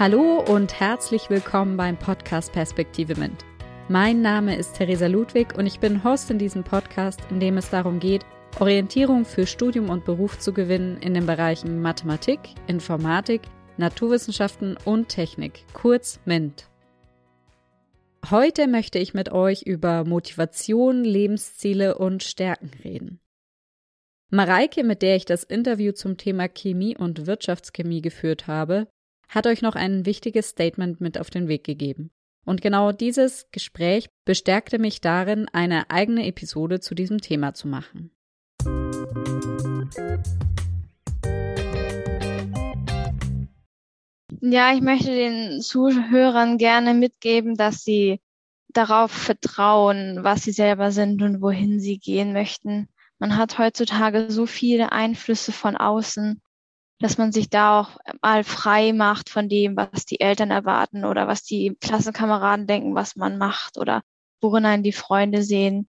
Hallo und herzlich willkommen beim Podcast Perspektive Mint. Mein Name ist Theresa Ludwig und ich bin Host in diesem Podcast, in dem es darum geht, Orientierung für Studium und Beruf zu gewinnen in den Bereichen Mathematik, Informatik, Naturwissenschaften und Technik, kurz MINT. Heute möchte ich mit euch über Motivation, Lebensziele und Stärken reden. Mareike, mit der ich das Interview zum Thema Chemie und Wirtschaftschemie geführt habe, hat euch noch ein wichtiges Statement mit auf den Weg gegeben. Und genau dieses Gespräch bestärkte mich darin, eine eigene Episode zu diesem Thema zu machen. Ja, ich möchte den Zuhörern gerne mitgeben, dass sie darauf vertrauen, was sie selber sind und wohin sie gehen möchten. Man hat heutzutage so viele Einflüsse von außen, dass man sich da auch mal frei macht von dem, was die Eltern erwarten oder was die Klassenkameraden denken, was man macht oder worin einen die Freunde sehen.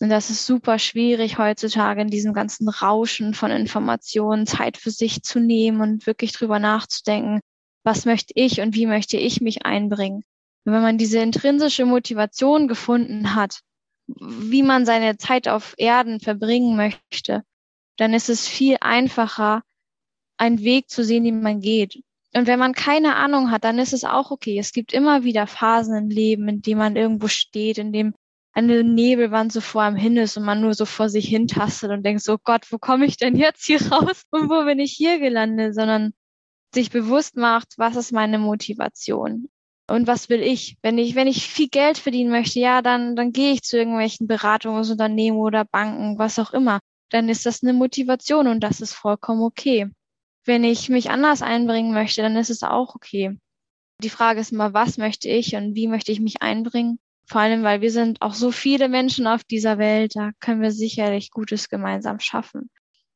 Und das ist super schwierig heutzutage in diesem ganzen Rauschen von Informationen Zeit für sich zu nehmen und wirklich drüber nachzudenken, was möchte ich und wie möchte ich mich einbringen. Und wenn man diese intrinsische Motivation gefunden hat, wie man seine Zeit auf Erden verbringen möchte, dann ist es viel einfacher, einen Weg zu sehen, den man geht. Und wenn man keine Ahnung hat, dann ist es auch okay. Es gibt immer wieder Phasen im Leben, in denen man irgendwo steht, in dem eine Nebelwand so vor einem hin ist und man nur so vor sich hin tastet und denkt so, Gott, wo komme ich denn jetzt hier raus und wo bin ich hier gelandet, sondern sich bewusst macht, was ist meine Motivation und was will ich? Wenn ich, wenn ich viel Geld verdienen möchte, ja, dann, dann gehe ich zu irgendwelchen Beratungsunternehmen oder Banken, was auch immer. Dann ist das eine Motivation und das ist vollkommen okay. Wenn ich mich anders einbringen möchte, dann ist es auch okay. Die Frage ist immer, was möchte ich und wie möchte ich mich einbringen? Vor allem, weil wir sind auch so viele Menschen auf dieser Welt, da können wir sicherlich Gutes gemeinsam schaffen.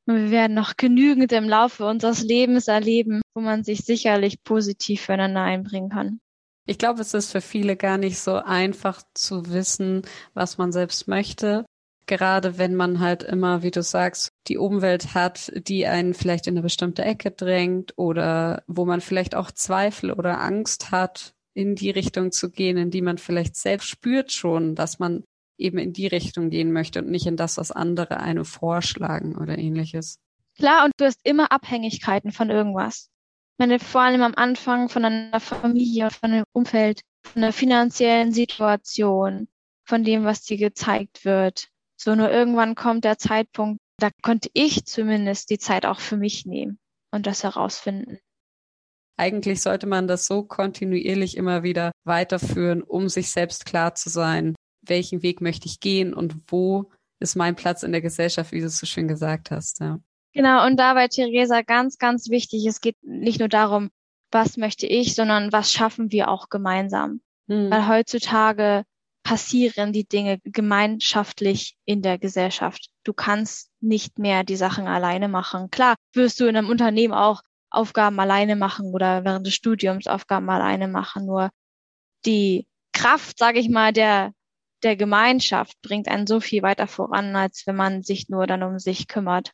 Und wir werden noch genügend im Laufe unseres Lebens erleben, wo man sich sicherlich positiv füreinander einbringen kann. Ich glaube, es ist für viele gar nicht so einfach zu wissen, was man selbst möchte. Gerade wenn man halt immer, wie du sagst, die Umwelt hat, die einen vielleicht in eine bestimmte Ecke drängt oder wo man vielleicht auch Zweifel oder Angst hat, in die Richtung zu gehen, in die man vielleicht selbst spürt schon, dass man eben in die Richtung gehen möchte und nicht in das, was andere einem vorschlagen oder ähnliches. Klar, und du hast immer Abhängigkeiten von irgendwas meine, vor allem am Anfang von einer Familie, von einem Umfeld, von einer finanziellen Situation, von dem, was dir gezeigt wird. So nur irgendwann kommt der Zeitpunkt, da konnte ich zumindest die Zeit auch für mich nehmen und das herausfinden. Eigentlich sollte man das so kontinuierlich immer wieder weiterführen, um sich selbst klar zu sein, welchen Weg möchte ich gehen und wo ist mein Platz in der Gesellschaft, wie du es so schön gesagt hast. Ja. Genau, und dabei, Theresa, ganz, ganz wichtig, es geht nicht nur darum, was möchte ich, sondern was schaffen wir auch gemeinsam. Mhm. Weil heutzutage passieren die Dinge gemeinschaftlich in der Gesellschaft. Du kannst nicht mehr die Sachen alleine machen. Klar, wirst du in einem Unternehmen auch Aufgaben alleine machen oder während des Studiums Aufgaben alleine machen. Nur die Kraft, sage ich mal, der der Gemeinschaft bringt einen so viel weiter voran, als wenn man sich nur dann um sich kümmert.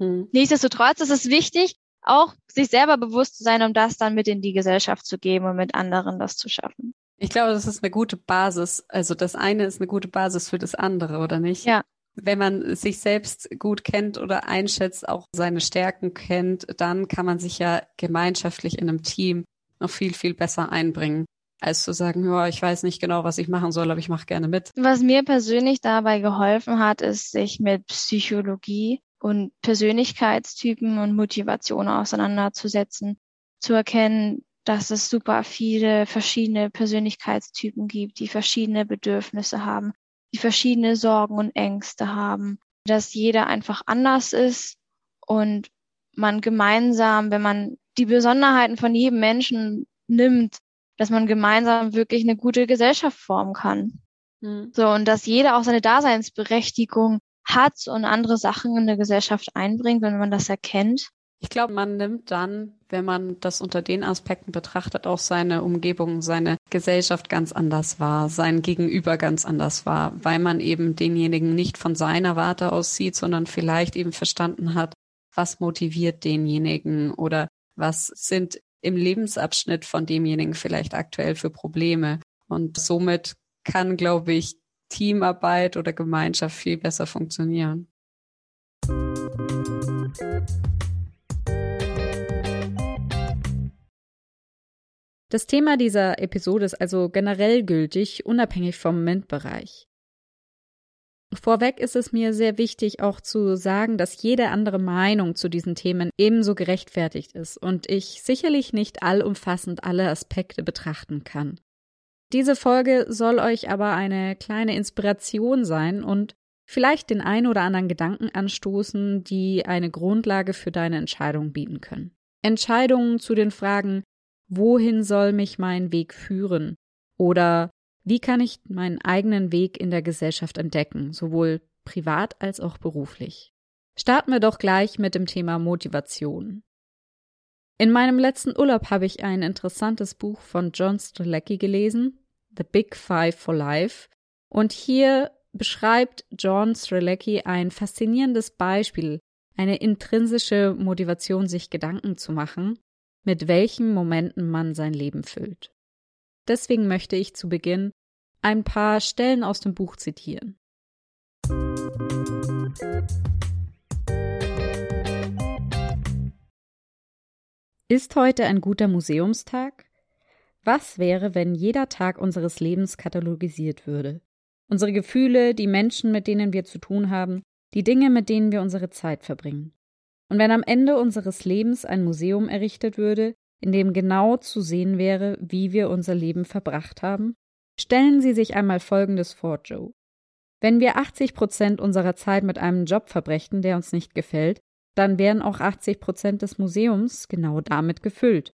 Hm. Nichtsdestotrotz ist es wichtig, auch sich selber bewusst zu sein, um das dann mit in die Gesellschaft zu geben und mit anderen das zu schaffen. Ich glaube, das ist eine gute Basis. Also das eine ist eine gute Basis für das andere, oder nicht? Ja. Wenn man sich selbst gut kennt oder einschätzt, auch seine Stärken kennt, dann kann man sich ja gemeinschaftlich in einem Team noch viel, viel besser einbringen als zu sagen, ja, ich weiß nicht genau, was ich machen soll, aber ich mache gerne mit. Was mir persönlich dabei geholfen hat, ist, sich mit Psychologie und Persönlichkeitstypen und Motivation auseinanderzusetzen, zu erkennen, dass es super viele verschiedene Persönlichkeitstypen gibt, die verschiedene Bedürfnisse haben, die verschiedene Sorgen und Ängste haben, dass jeder einfach anders ist und man gemeinsam, wenn man die Besonderheiten von jedem Menschen nimmt, dass man gemeinsam wirklich eine gute Gesellschaft formen kann. Mhm. So, und dass jeder auch seine Daseinsberechtigung hat und andere Sachen in der Gesellschaft einbringt, wenn man das erkennt. Ich glaube, man nimmt dann, wenn man das unter den Aspekten betrachtet, auch seine Umgebung, seine Gesellschaft ganz anders wahr, sein Gegenüber ganz anders wahr, weil man eben denjenigen nicht von seiner Warte aus sieht, sondern vielleicht eben verstanden hat, was motiviert denjenigen oder was sind im Lebensabschnitt von demjenigen vielleicht aktuell für Probleme. Und somit kann, glaube ich, Teamarbeit oder Gemeinschaft viel besser funktionieren. Das Thema dieser Episode ist also generell gültig, unabhängig vom MINT-Bereich. Vorweg ist es mir sehr wichtig auch zu sagen, dass jede andere Meinung zu diesen Themen ebenso gerechtfertigt ist und ich sicherlich nicht allumfassend alle Aspekte betrachten kann. Diese Folge soll euch aber eine kleine Inspiration sein und vielleicht den ein oder anderen Gedanken anstoßen, die eine Grundlage für deine Entscheidung bieten können. Entscheidungen zu den Fragen, wohin soll mich mein Weg führen? Oder wie kann ich meinen eigenen Weg in der Gesellschaft entdecken, sowohl privat als auch beruflich? Starten wir doch gleich mit dem Thema Motivation. In meinem letzten Urlaub habe ich ein interessantes Buch von John Strzelecki gelesen, The Big Five for Life, und hier beschreibt John Strzelecki ein faszinierendes Beispiel, eine intrinsische Motivation, sich Gedanken zu machen, mit welchen Momenten man sein Leben füllt. Deswegen möchte ich zu Beginn ein paar Stellen aus dem Buch zitieren. Ist heute ein guter Museumstag? Was wäre, wenn jeder Tag unseres Lebens katalogisiert würde? Unsere Gefühle, die Menschen, mit denen wir zu tun haben, die Dinge, mit denen wir unsere Zeit verbringen. Und wenn am Ende unseres Lebens ein Museum errichtet würde, in dem genau zu sehen wäre, wie wir unser Leben verbracht haben? Stellen Sie sich einmal Folgendes vor, Joe. Wenn wir 80 Prozent unserer Zeit mit einem Job verbrächten, der uns nicht gefällt, dann wären auch 80 Prozent des Museums genau damit gefüllt.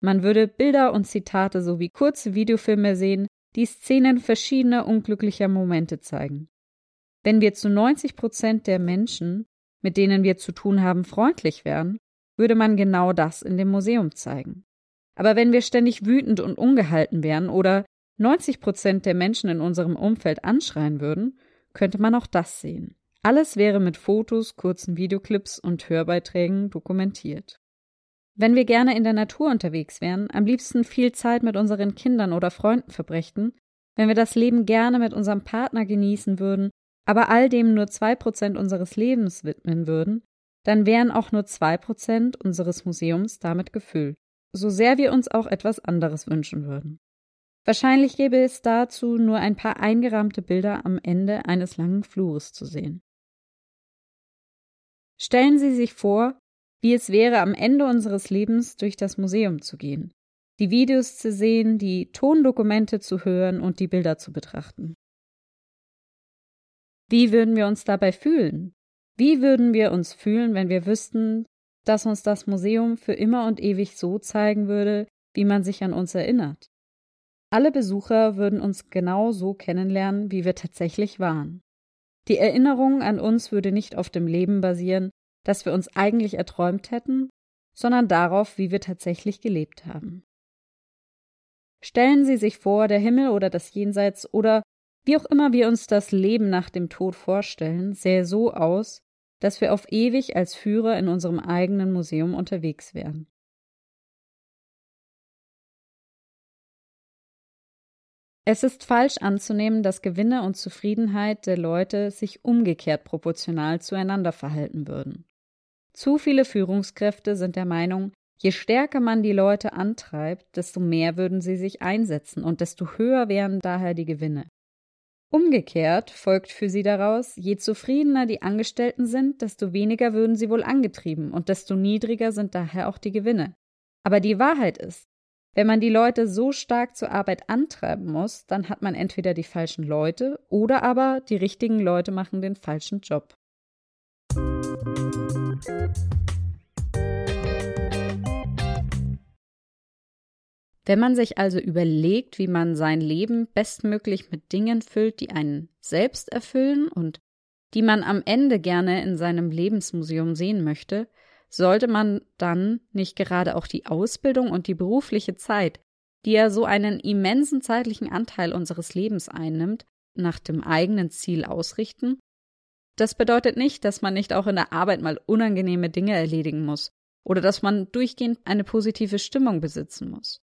Man würde Bilder und Zitate sowie kurze Videofilme sehen, die Szenen verschiedener unglücklicher Momente zeigen. Wenn wir zu 90 Prozent der Menschen mit denen wir zu tun haben, freundlich wären, würde man genau das in dem Museum zeigen. Aber wenn wir ständig wütend und ungehalten wären oder 90 Prozent der Menschen in unserem Umfeld anschreien würden, könnte man auch das sehen. Alles wäre mit Fotos, kurzen Videoclips und Hörbeiträgen dokumentiert. Wenn wir gerne in der Natur unterwegs wären, am liebsten viel Zeit mit unseren Kindern oder Freunden verbrächten, wenn wir das Leben gerne mit unserem Partner genießen würden aber all dem nur zwei Prozent unseres Lebens widmen würden, dann wären auch nur zwei Prozent unseres Museums damit gefüllt, so sehr wir uns auch etwas anderes wünschen würden. Wahrscheinlich gäbe es dazu nur ein paar eingerahmte Bilder am Ende eines langen Flures zu sehen. Stellen Sie sich vor, wie es wäre, am Ende unseres Lebens durch das Museum zu gehen, die Videos zu sehen, die Tondokumente zu hören und die Bilder zu betrachten. Wie würden wir uns dabei fühlen? Wie würden wir uns fühlen, wenn wir wüssten, dass uns das Museum für immer und ewig so zeigen würde, wie man sich an uns erinnert? Alle Besucher würden uns genau so kennenlernen, wie wir tatsächlich waren. Die Erinnerung an uns würde nicht auf dem Leben basieren, das wir uns eigentlich erträumt hätten, sondern darauf, wie wir tatsächlich gelebt haben. Stellen Sie sich vor, der Himmel oder das Jenseits oder wie auch immer wir uns das Leben nach dem Tod vorstellen, sähe so aus, dass wir auf ewig als Führer in unserem eigenen Museum unterwegs wären. Es ist falsch anzunehmen, dass Gewinne und Zufriedenheit der Leute sich umgekehrt proportional zueinander verhalten würden. Zu viele Führungskräfte sind der Meinung, je stärker man die Leute antreibt, desto mehr würden sie sich einsetzen und desto höher wären daher die Gewinne. Umgekehrt folgt für sie daraus, je zufriedener die Angestellten sind, desto weniger würden sie wohl angetrieben und desto niedriger sind daher auch die Gewinne. Aber die Wahrheit ist, wenn man die Leute so stark zur Arbeit antreiben muss, dann hat man entweder die falschen Leute oder aber die richtigen Leute machen den falschen Job. Wenn man sich also überlegt, wie man sein Leben bestmöglich mit Dingen füllt, die einen selbst erfüllen und die man am Ende gerne in seinem Lebensmuseum sehen möchte, sollte man dann nicht gerade auch die Ausbildung und die berufliche Zeit, die ja so einen immensen zeitlichen Anteil unseres Lebens einnimmt, nach dem eigenen Ziel ausrichten? Das bedeutet nicht, dass man nicht auch in der Arbeit mal unangenehme Dinge erledigen muss oder dass man durchgehend eine positive Stimmung besitzen muss.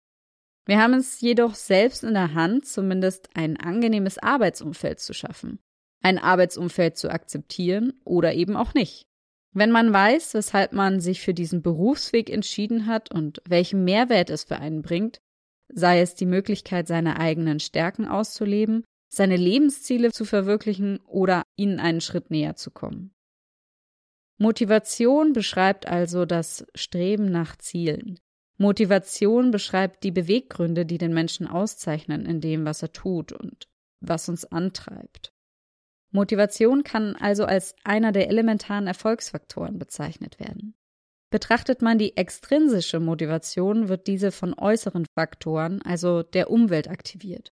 Wir haben es jedoch selbst in der Hand, zumindest ein angenehmes Arbeitsumfeld zu schaffen, ein Arbeitsumfeld zu akzeptieren oder eben auch nicht. Wenn man weiß, weshalb man sich für diesen Berufsweg entschieden hat und welchen Mehrwert es für einen bringt, sei es die Möglichkeit, seine eigenen Stärken auszuleben, seine Lebensziele zu verwirklichen oder ihnen einen Schritt näher zu kommen. Motivation beschreibt also das Streben nach Zielen. Motivation beschreibt die Beweggründe, die den Menschen auszeichnen in dem, was er tut und was uns antreibt. Motivation kann also als einer der elementaren Erfolgsfaktoren bezeichnet werden. Betrachtet man die extrinsische Motivation, wird diese von äußeren Faktoren, also der Umwelt, aktiviert.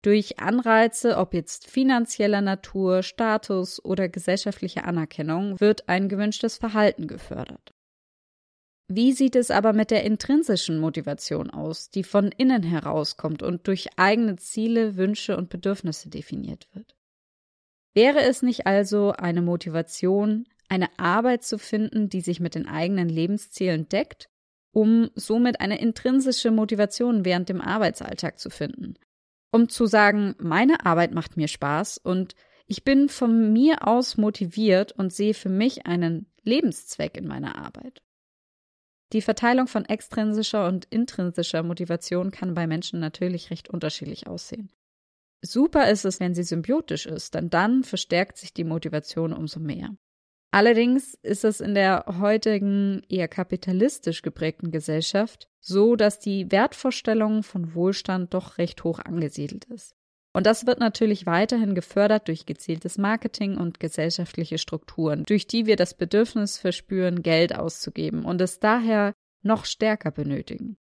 Durch Anreize, ob jetzt finanzieller Natur, Status oder gesellschaftliche Anerkennung, wird ein gewünschtes Verhalten gefördert. Wie sieht es aber mit der intrinsischen Motivation aus, die von innen herauskommt und durch eigene Ziele, Wünsche und Bedürfnisse definiert wird? Wäre es nicht also eine Motivation, eine Arbeit zu finden, die sich mit den eigenen Lebenszielen deckt, um somit eine intrinsische Motivation während dem Arbeitsalltag zu finden, um zu sagen, meine Arbeit macht mir Spaß und ich bin von mir aus motiviert und sehe für mich einen Lebenszweck in meiner Arbeit. Die Verteilung von extrinsischer und intrinsischer Motivation kann bei Menschen natürlich recht unterschiedlich aussehen. Super ist es, wenn sie symbiotisch ist, denn dann verstärkt sich die Motivation umso mehr. Allerdings ist es in der heutigen eher kapitalistisch geprägten Gesellschaft so, dass die Wertvorstellung von Wohlstand doch recht hoch angesiedelt ist. Und das wird natürlich weiterhin gefördert durch gezieltes Marketing und gesellschaftliche Strukturen, durch die wir das Bedürfnis verspüren, Geld auszugeben und es daher noch stärker benötigen.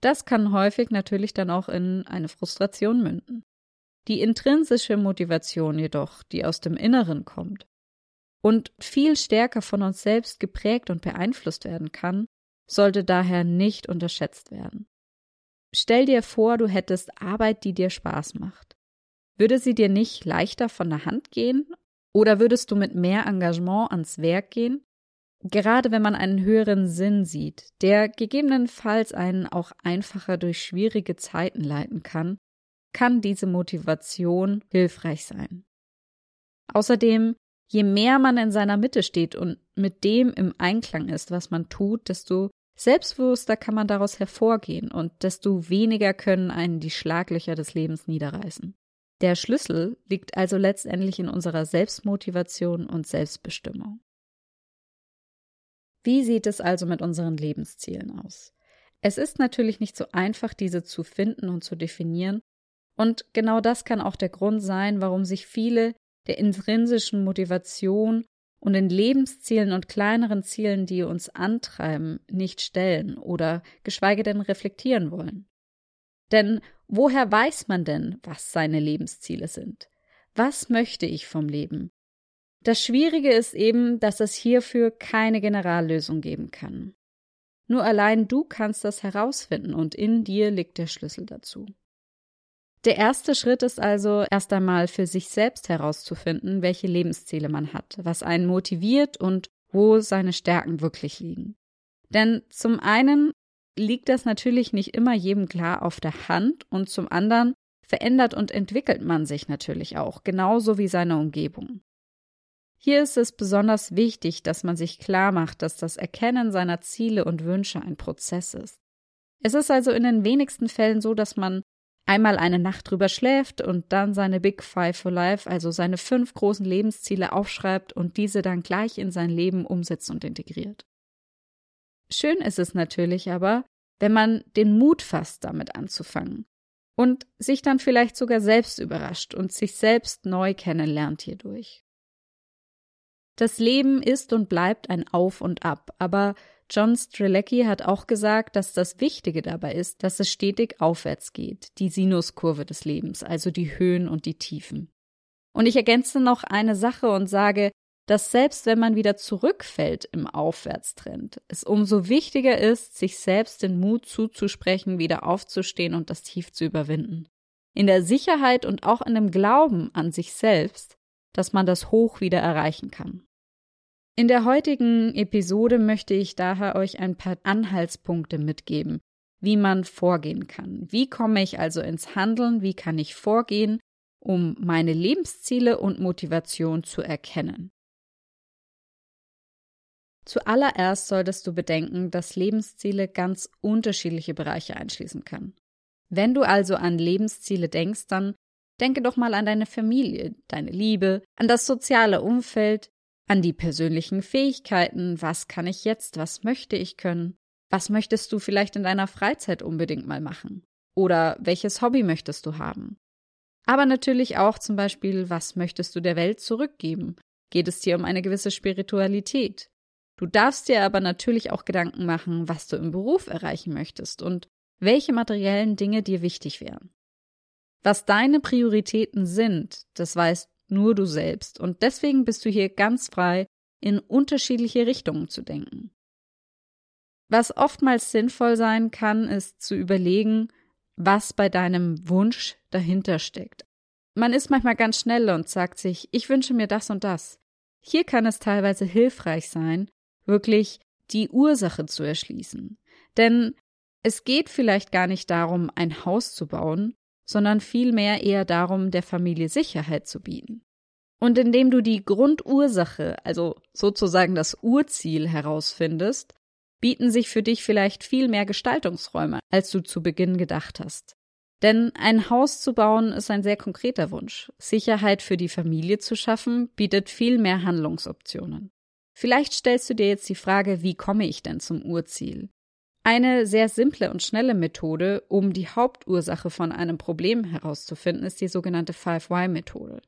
Das kann häufig natürlich dann auch in eine Frustration münden. Die intrinsische Motivation jedoch, die aus dem Inneren kommt und viel stärker von uns selbst geprägt und beeinflusst werden kann, sollte daher nicht unterschätzt werden. Stell dir vor, du hättest Arbeit, die dir Spaß macht. Würde sie dir nicht leichter von der Hand gehen? Oder würdest du mit mehr Engagement ans Werk gehen? Gerade wenn man einen höheren Sinn sieht, der gegebenenfalls einen auch einfacher durch schwierige Zeiten leiten kann, kann diese Motivation hilfreich sein. Außerdem, je mehr man in seiner Mitte steht und mit dem im Einklang ist, was man tut, desto selbstbewusster kann man daraus hervorgehen und desto weniger können einen die Schlaglöcher des Lebens niederreißen. Der Schlüssel liegt also letztendlich in unserer Selbstmotivation und Selbstbestimmung. Wie sieht es also mit unseren Lebenszielen aus? Es ist natürlich nicht so einfach, diese zu finden und zu definieren, und genau das kann auch der Grund sein, warum sich viele der intrinsischen Motivation und den Lebenszielen und kleineren Zielen, die uns antreiben, nicht stellen oder geschweige denn reflektieren wollen. Denn woher weiß man denn, was seine Lebensziele sind? Was möchte ich vom Leben? Das Schwierige ist eben, dass es hierfür keine Generallösung geben kann. Nur allein du kannst das herausfinden und in dir liegt der Schlüssel dazu. Der erste Schritt ist also erst einmal für sich selbst herauszufinden, welche Lebensziele man hat, was einen motiviert und wo seine Stärken wirklich liegen. Denn zum einen liegt das natürlich nicht immer jedem klar auf der Hand und zum anderen verändert und entwickelt man sich natürlich auch, genauso wie seine Umgebung. Hier ist es besonders wichtig, dass man sich klar macht, dass das Erkennen seiner Ziele und Wünsche ein Prozess ist. Es ist also in den wenigsten Fällen so, dass man einmal eine Nacht drüber schläft und dann seine Big Five for Life, also seine fünf großen Lebensziele aufschreibt und diese dann gleich in sein Leben umsetzt und integriert. Schön ist es natürlich aber, wenn man den Mut fasst, damit anzufangen und sich dann vielleicht sogar selbst überrascht und sich selbst neu kennenlernt hierdurch. Das Leben ist und bleibt ein Auf und Ab, aber John Strelecki hat auch gesagt, dass das Wichtige dabei ist, dass es stetig aufwärts geht, die Sinuskurve des Lebens, also die Höhen und die Tiefen. Und ich ergänze noch eine Sache und sage, dass selbst wenn man wieder zurückfällt im Aufwärtstrend, es umso wichtiger ist, sich selbst den Mut zuzusprechen, wieder aufzustehen und das Tief zu überwinden. In der Sicherheit und auch in dem Glauben an sich selbst, dass man das Hoch wieder erreichen kann. In der heutigen Episode möchte ich daher euch ein paar Anhaltspunkte mitgeben, wie man vorgehen kann. Wie komme ich also ins Handeln? Wie kann ich vorgehen, um meine Lebensziele und Motivation zu erkennen? Zuallererst solltest du bedenken, dass Lebensziele ganz unterschiedliche Bereiche einschließen können. Wenn du also an Lebensziele denkst, dann denke doch mal an deine Familie, deine Liebe, an das soziale Umfeld, an die persönlichen Fähigkeiten, was kann ich jetzt, was möchte ich können, was möchtest du vielleicht in deiner Freizeit unbedingt mal machen oder welches Hobby möchtest du haben. Aber natürlich auch zum Beispiel, was möchtest du der Welt zurückgeben? Geht es dir um eine gewisse Spiritualität? Du darfst dir aber natürlich auch Gedanken machen, was du im Beruf erreichen möchtest und welche materiellen Dinge dir wichtig wären. Was deine Prioritäten sind, das weißt nur du selbst. Und deswegen bist du hier ganz frei, in unterschiedliche Richtungen zu denken. Was oftmals sinnvoll sein kann, ist zu überlegen, was bei deinem Wunsch dahinter steckt. Man ist manchmal ganz schnell und sagt sich, ich wünsche mir das und das. Hier kann es teilweise hilfreich sein, wirklich die Ursache zu erschließen. Denn es geht vielleicht gar nicht darum, ein Haus zu bauen, sondern vielmehr eher darum, der Familie Sicherheit zu bieten. Und indem du die Grundursache, also sozusagen das Urziel herausfindest, bieten sich für dich vielleicht viel mehr Gestaltungsräume, als du zu Beginn gedacht hast. Denn ein Haus zu bauen ist ein sehr konkreter Wunsch. Sicherheit für die Familie zu schaffen bietet viel mehr Handlungsoptionen. Vielleicht stellst du dir jetzt die Frage, wie komme ich denn zum Urziel? Eine sehr simple und schnelle Methode, um die Hauptursache von einem Problem herauszufinden, ist die sogenannte 5Y-Methode.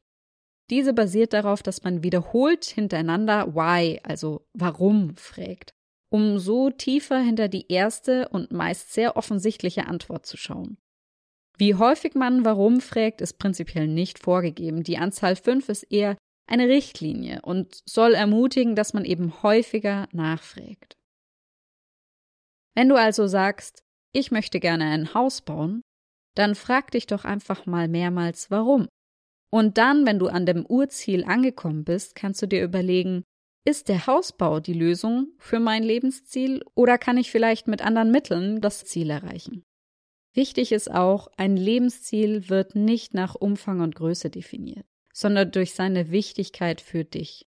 Diese basiert darauf, dass man wiederholt hintereinander Why, also warum, fragt, um so tiefer hinter die erste und meist sehr offensichtliche Antwort zu schauen. Wie häufig man warum fragt, ist prinzipiell nicht vorgegeben. Die Anzahl 5 ist eher eine Richtlinie und soll ermutigen, dass man eben häufiger nachfragt. Wenn du also sagst, ich möchte gerne ein Haus bauen, dann frag dich doch einfach mal mehrmals warum. Und dann, wenn du an dem Urziel angekommen bist, kannst du dir überlegen, ist der Hausbau die Lösung für mein Lebensziel oder kann ich vielleicht mit anderen Mitteln das Ziel erreichen? Wichtig ist auch, ein Lebensziel wird nicht nach Umfang und Größe definiert, sondern durch seine Wichtigkeit für dich.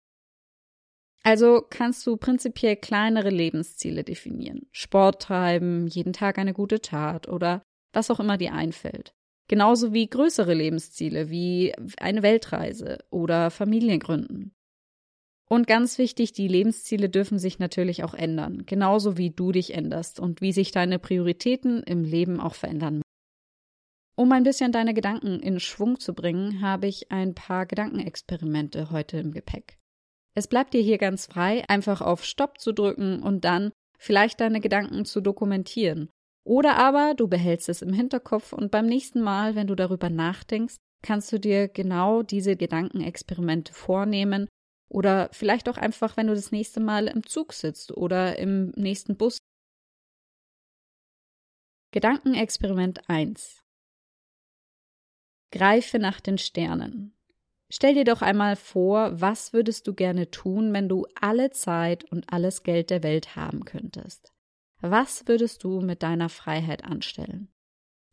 Also kannst du prinzipiell kleinere Lebensziele definieren. Sport treiben, jeden Tag eine gute Tat oder was auch immer dir einfällt. Genauso wie größere Lebensziele wie eine Weltreise oder Familiengründen. Und ganz wichtig, die Lebensziele dürfen sich natürlich auch ändern, genauso wie du dich änderst und wie sich deine Prioritäten im Leben auch verändern. Um ein bisschen deine Gedanken in Schwung zu bringen, habe ich ein paar Gedankenexperimente heute im Gepäck. Es bleibt dir hier ganz frei, einfach auf Stopp zu drücken und dann vielleicht deine Gedanken zu dokumentieren. Oder aber du behältst es im Hinterkopf und beim nächsten Mal, wenn du darüber nachdenkst, kannst du dir genau diese Gedankenexperimente vornehmen oder vielleicht auch einfach, wenn du das nächste Mal im Zug sitzt oder im nächsten Bus. Gedankenexperiment 1. Greife nach den Sternen. Stell dir doch einmal vor, was würdest du gerne tun, wenn du alle Zeit und alles Geld der Welt haben könntest? Was würdest du mit deiner Freiheit anstellen?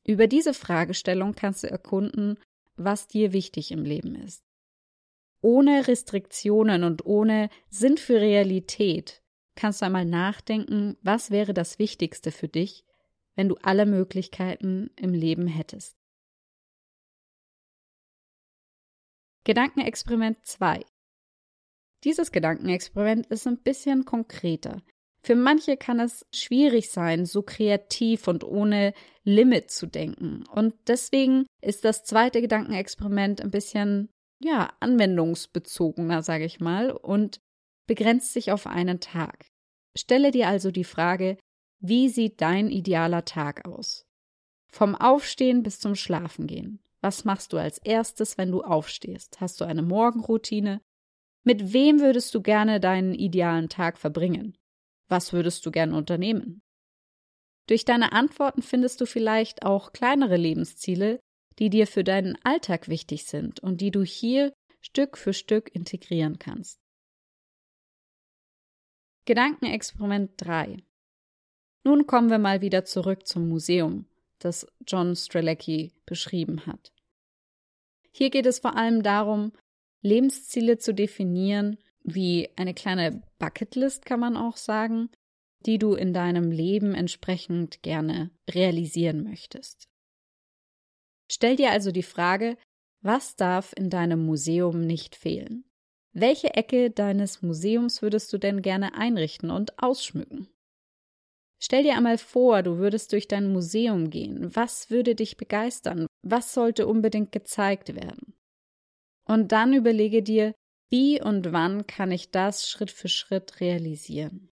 Über diese Fragestellung kannst du erkunden, was dir wichtig im Leben ist. Ohne Restriktionen und ohne Sinn für Realität kannst du einmal nachdenken, was wäre das Wichtigste für dich, wenn du alle Möglichkeiten im Leben hättest. Gedankenexperiment 2. Dieses Gedankenexperiment ist ein bisschen konkreter. Für manche kann es schwierig sein, so kreativ und ohne Limit zu denken. Und deswegen ist das zweite Gedankenexperiment ein bisschen, ja, anwendungsbezogener, sage ich mal, und begrenzt sich auf einen Tag. Stelle dir also die Frage, wie sieht dein idealer Tag aus? Vom Aufstehen bis zum Schlafengehen. Was machst du als erstes, wenn du aufstehst? Hast du eine Morgenroutine? Mit wem würdest du gerne deinen idealen Tag verbringen? Was würdest du gerne unternehmen? Durch deine Antworten findest du vielleicht auch kleinere Lebensziele, die dir für deinen Alltag wichtig sind und die du hier Stück für Stück integrieren kannst. Gedankenexperiment 3. Nun kommen wir mal wieder zurück zum Museum, das John Strelecki beschrieben hat. Hier geht es vor allem darum, Lebensziele zu definieren, wie eine kleine Bucketlist kann man auch sagen, die du in deinem Leben entsprechend gerne realisieren möchtest. Stell dir also die Frage, was darf in deinem Museum nicht fehlen? Welche Ecke deines Museums würdest du denn gerne einrichten und ausschmücken? Stell dir einmal vor, du würdest durch dein Museum gehen. Was würde dich begeistern? Was sollte unbedingt gezeigt werden? Und dann überlege dir, wie und wann kann ich das Schritt für Schritt realisieren?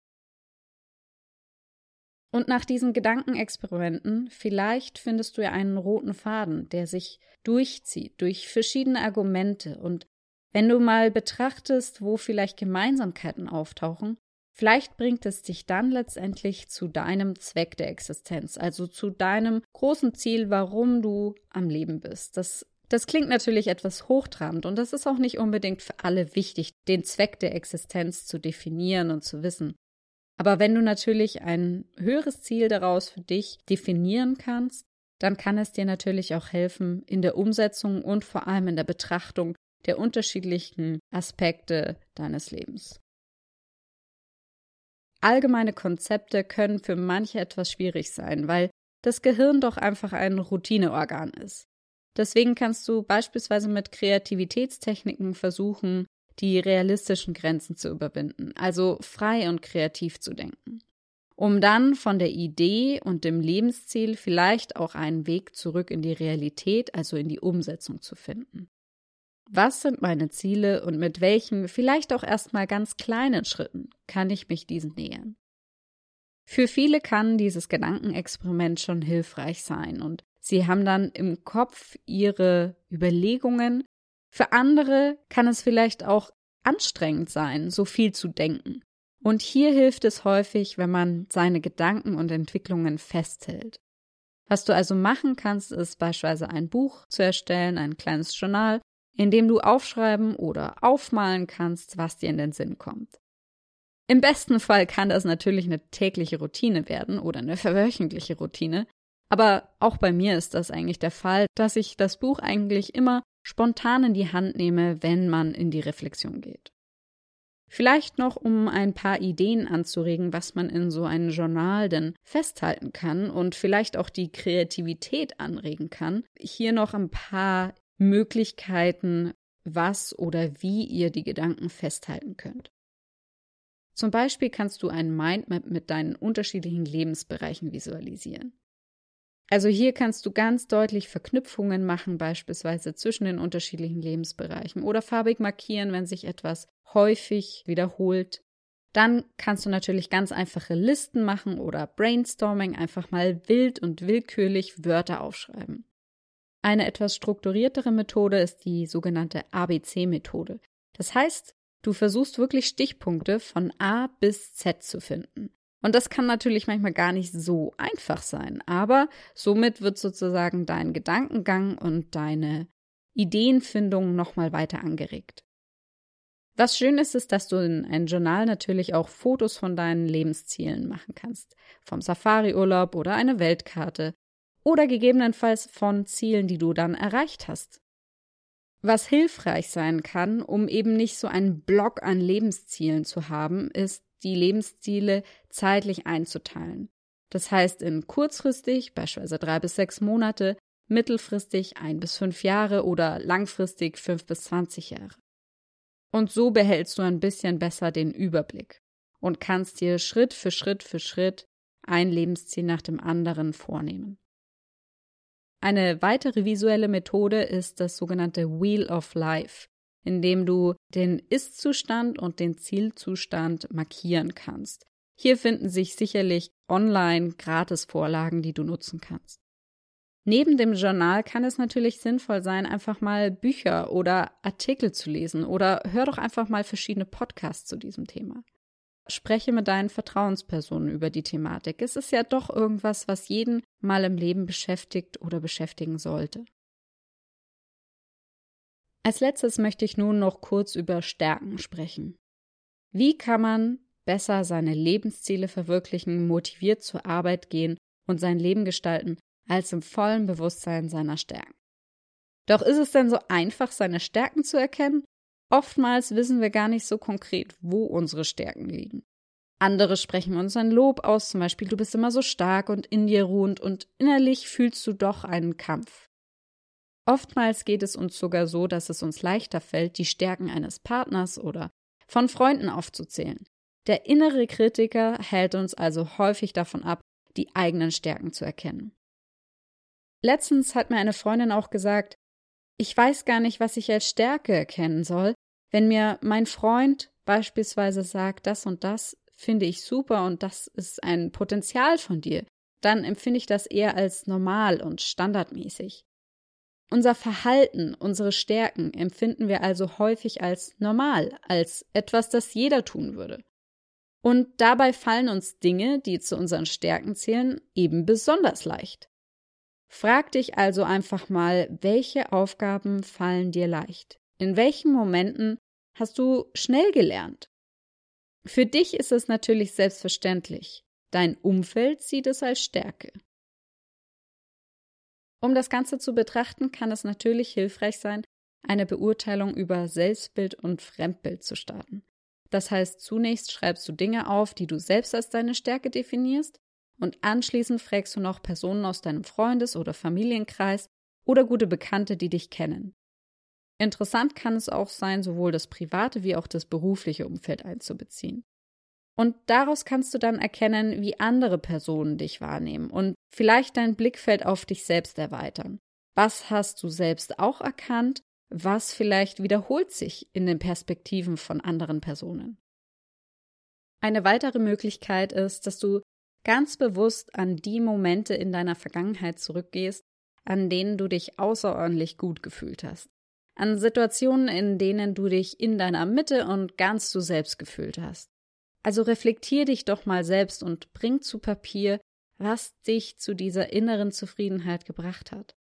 Und nach diesen Gedankenexperimenten, vielleicht findest du ja einen roten Faden, der sich durchzieht durch verschiedene Argumente. Und wenn du mal betrachtest, wo vielleicht Gemeinsamkeiten auftauchen, vielleicht bringt es dich dann letztendlich zu deinem Zweck der Existenz, also zu deinem großen Ziel, warum du am Leben bist. Das das klingt natürlich etwas hochtrabend und das ist auch nicht unbedingt für alle wichtig, den Zweck der Existenz zu definieren und zu wissen. Aber wenn du natürlich ein höheres Ziel daraus für dich definieren kannst, dann kann es dir natürlich auch helfen in der Umsetzung und vor allem in der Betrachtung der unterschiedlichen Aspekte deines Lebens. Allgemeine Konzepte können für manche etwas schwierig sein, weil das Gehirn doch einfach ein Routineorgan ist. Deswegen kannst du beispielsweise mit Kreativitätstechniken versuchen, die realistischen Grenzen zu überwinden, also frei und kreativ zu denken, um dann von der Idee und dem Lebensziel vielleicht auch einen Weg zurück in die Realität, also in die Umsetzung zu finden. Was sind meine Ziele und mit welchen, vielleicht auch erstmal ganz kleinen Schritten kann ich mich diesen nähern? Für viele kann dieses Gedankenexperiment schon hilfreich sein und Sie haben dann im Kopf ihre Überlegungen. Für andere kann es vielleicht auch anstrengend sein, so viel zu denken. Und hier hilft es häufig, wenn man seine Gedanken und Entwicklungen festhält. Was du also machen kannst, ist beispielsweise ein Buch zu erstellen, ein kleines Journal, in dem du aufschreiben oder aufmalen kannst, was dir in den Sinn kommt. Im besten Fall kann das natürlich eine tägliche Routine werden oder eine verwöchentliche Routine, aber auch bei mir ist das eigentlich der Fall, dass ich das Buch eigentlich immer spontan in die Hand nehme, wenn man in die Reflexion geht. Vielleicht noch, um ein paar Ideen anzuregen, was man in so einem Journal denn festhalten kann und vielleicht auch die Kreativität anregen kann. Hier noch ein paar Möglichkeiten, was oder wie ihr die Gedanken festhalten könnt. Zum Beispiel kannst du ein Mindmap mit deinen unterschiedlichen Lebensbereichen visualisieren. Also hier kannst du ganz deutlich Verknüpfungen machen, beispielsweise zwischen den unterschiedlichen Lebensbereichen oder farbig markieren, wenn sich etwas häufig wiederholt. Dann kannst du natürlich ganz einfache Listen machen oder Brainstorming, einfach mal wild und willkürlich Wörter aufschreiben. Eine etwas strukturiertere Methode ist die sogenannte ABC-Methode. Das heißt, du versuchst wirklich Stichpunkte von A bis Z zu finden. Und das kann natürlich manchmal gar nicht so einfach sein, aber somit wird sozusagen dein Gedankengang und deine Ideenfindung nochmal weiter angeregt. Was schön ist, ist, dass du in ein Journal natürlich auch Fotos von deinen Lebenszielen machen kannst. Vom Safariurlaub oder eine Weltkarte. Oder gegebenenfalls von Zielen, die du dann erreicht hast. Was hilfreich sein kann, um eben nicht so einen Block an Lebenszielen zu haben, ist, die Lebensziele zeitlich einzuteilen. Das heißt in kurzfristig, beispielsweise drei bis sechs Monate, mittelfristig ein bis fünf Jahre oder langfristig fünf bis zwanzig Jahre. Und so behältst du ein bisschen besser den Überblick und kannst dir Schritt für Schritt für Schritt ein Lebensziel nach dem anderen vornehmen. Eine weitere visuelle Methode ist das sogenannte Wheel of Life indem du den Ist-Zustand und den Zielzustand markieren kannst. Hier finden sich sicherlich online Gratis-Vorlagen, die du nutzen kannst. Neben dem Journal kann es natürlich sinnvoll sein, einfach mal Bücher oder Artikel zu lesen oder hör doch einfach mal verschiedene Podcasts zu diesem Thema. Spreche mit deinen Vertrauenspersonen über die Thematik. Es ist ja doch irgendwas, was jeden mal im Leben beschäftigt oder beschäftigen sollte. Als letztes möchte ich nun noch kurz über Stärken sprechen. Wie kann man besser seine Lebensziele verwirklichen, motiviert zur Arbeit gehen und sein Leben gestalten, als im vollen Bewusstsein seiner Stärken. Doch ist es denn so einfach, seine Stärken zu erkennen? Oftmals wissen wir gar nicht so konkret, wo unsere Stärken liegen. Andere sprechen uns ein Lob aus, zum Beispiel du bist immer so stark und in dir ruhend und innerlich fühlst du doch einen Kampf. Oftmals geht es uns sogar so, dass es uns leichter fällt, die Stärken eines Partners oder von Freunden aufzuzählen. Der innere Kritiker hält uns also häufig davon ab, die eigenen Stärken zu erkennen. Letztens hat mir eine Freundin auch gesagt, ich weiß gar nicht, was ich als Stärke erkennen soll, wenn mir mein Freund beispielsweise sagt, das und das finde ich super und das ist ein Potenzial von dir, dann empfinde ich das eher als normal und standardmäßig. Unser Verhalten, unsere Stärken empfinden wir also häufig als normal, als etwas, das jeder tun würde. Und dabei fallen uns Dinge, die zu unseren Stärken zählen, eben besonders leicht. Frag dich also einfach mal, welche Aufgaben fallen dir leicht? In welchen Momenten hast du schnell gelernt? Für dich ist es natürlich selbstverständlich. Dein Umfeld sieht es als Stärke. Um das Ganze zu betrachten, kann es natürlich hilfreich sein, eine Beurteilung über Selbstbild und Fremdbild zu starten. Das heißt, zunächst schreibst du Dinge auf, die du selbst als deine Stärke definierst, und anschließend fragst du noch Personen aus deinem Freundes- oder Familienkreis oder gute Bekannte, die dich kennen. Interessant kann es auch sein, sowohl das private wie auch das berufliche Umfeld einzubeziehen. Und daraus kannst du dann erkennen, wie andere Personen dich wahrnehmen und vielleicht dein Blickfeld auf dich selbst erweitern. Was hast du selbst auch erkannt? Was vielleicht wiederholt sich in den Perspektiven von anderen Personen? Eine weitere Möglichkeit ist, dass du ganz bewusst an die Momente in deiner Vergangenheit zurückgehst, an denen du dich außerordentlich gut gefühlt hast. An Situationen, in denen du dich in deiner Mitte und ganz du selbst gefühlt hast. Also reflektier dich doch mal selbst und bring zu Papier, was dich zu dieser inneren Zufriedenheit gebracht hat.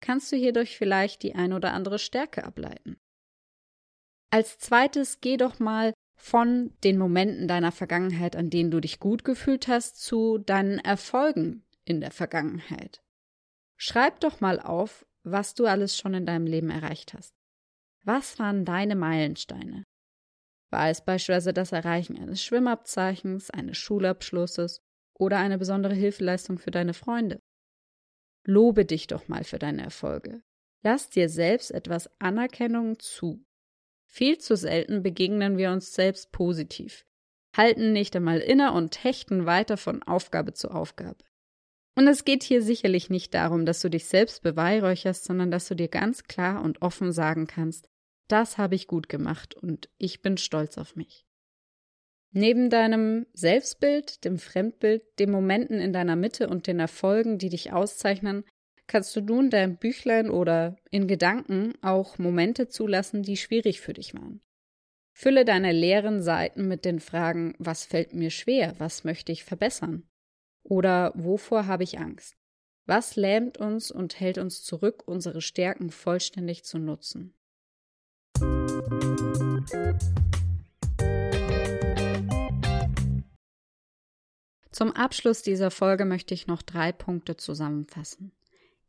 Kannst du hierdurch vielleicht die ein oder andere Stärke ableiten? Als zweites geh doch mal von den Momenten deiner Vergangenheit, an denen du dich gut gefühlt hast, zu deinen Erfolgen in der Vergangenheit. Schreib doch mal auf, was du alles schon in deinem Leben erreicht hast. Was waren deine Meilensteine? War es beispielsweise das Erreichen eines Schwimmabzeichens, eines Schulabschlusses oder eine besondere Hilfeleistung für deine Freunde? Lobe dich doch mal für deine Erfolge. Lass dir selbst etwas Anerkennung zu. Viel zu selten begegnen wir uns selbst positiv, halten nicht einmal inne und hechten weiter von Aufgabe zu Aufgabe. Und es geht hier sicherlich nicht darum, dass du dich selbst beweihräucherst, sondern dass du dir ganz klar und offen sagen kannst, das habe ich gut gemacht und ich bin stolz auf mich. Neben deinem Selbstbild, dem Fremdbild, den Momenten in deiner Mitte und den Erfolgen, die dich auszeichnen, kannst du nun dein Büchlein oder in Gedanken auch Momente zulassen, die schwierig für dich waren. Fülle deine leeren Seiten mit den Fragen, was fällt mir schwer, was möchte ich verbessern? Oder wovor habe ich Angst? Was lähmt uns und hält uns zurück, unsere Stärken vollständig zu nutzen? Zum Abschluss dieser Folge möchte ich noch drei Punkte zusammenfassen.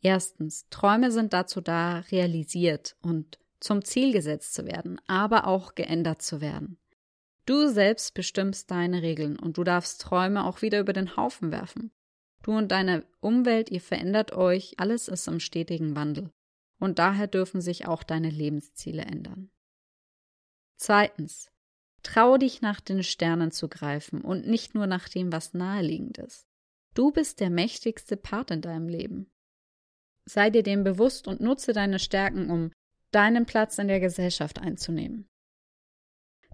Erstens, Träume sind dazu da, realisiert und zum Ziel gesetzt zu werden, aber auch geändert zu werden. Du selbst bestimmst deine Regeln und du darfst Träume auch wieder über den Haufen werfen. Du und deine Umwelt, ihr verändert euch, alles ist im stetigen Wandel. Und daher dürfen sich auch deine Lebensziele ändern. Zweitens, trau dich nach den Sternen zu greifen und nicht nur nach dem, was naheliegend ist. Du bist der mächtigste Part in deinem Leben. Sei dir dem bewusst und nutze deine Stärken, um deinen Platz in der Gesellschaft einzunehmen.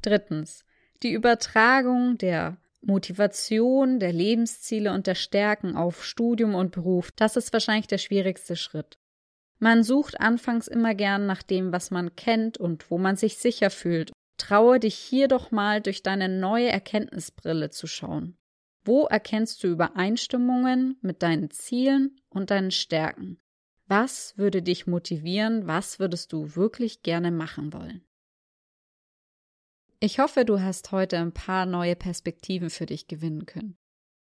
Drittens. Die Übertragung der Motivation, der Lebensziele und der Stärken auf Studium und Beruf, das ist wahrscheinlich der schwierigste Schritt. Man sucht anfangs immer gern nach dem, was man kennt und wo man sich sicher fühlt. Traue dich hier doch mal durch deine neue Erkenntnisbrille zu schauen. Wo erkennst du Übereinstimmungen mit deinen Zielen und deinen Stärken? Was würde dich motivieren? Was würdest du wirklich gerne machen wollen? Ich hoffe, du hast heute ein paar neue Perspektiven für dich gewinnen können.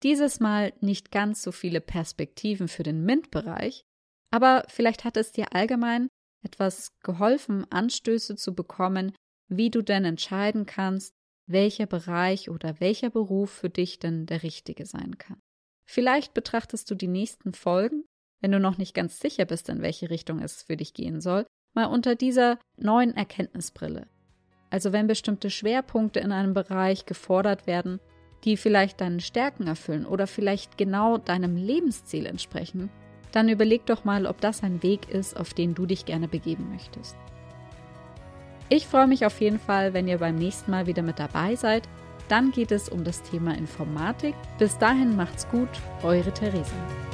Dieses Mal nicht ganz so viele Perspektiven für den MINT-Bereich, aber vielleicht hat es dir allgemein etwas geholfen, Anstöße zu bekommen, wie du denn entscheiden kannst, welcher Bereich oder welcher Beruf für dich denn der richtige sein kann. Vielleicht betrachtest du die nächsten Folgen, wenn du noch nicht ganz sicher bist, in welche Richtung es für dich gehen soll, mal unter dieser neuen Erkenntnisbrille. Also wenn bestimmte Schwerpunkte in einem Bereich gefordert werden, die vielleicht deinen Stärken erfüllen oder vielleicht genau deinem Lebensziel entsprechen, dann überleg doch mal, ob das ein Weg ist, auf den du dich gerne begeben möchtest. Ich freue mich auf jeden Fall, wenn ihr beim nächsten Mal wieder mit dabei seid. Dann geht es um das Thema Informatik. Bis dahin macht's gut, eure Theresa.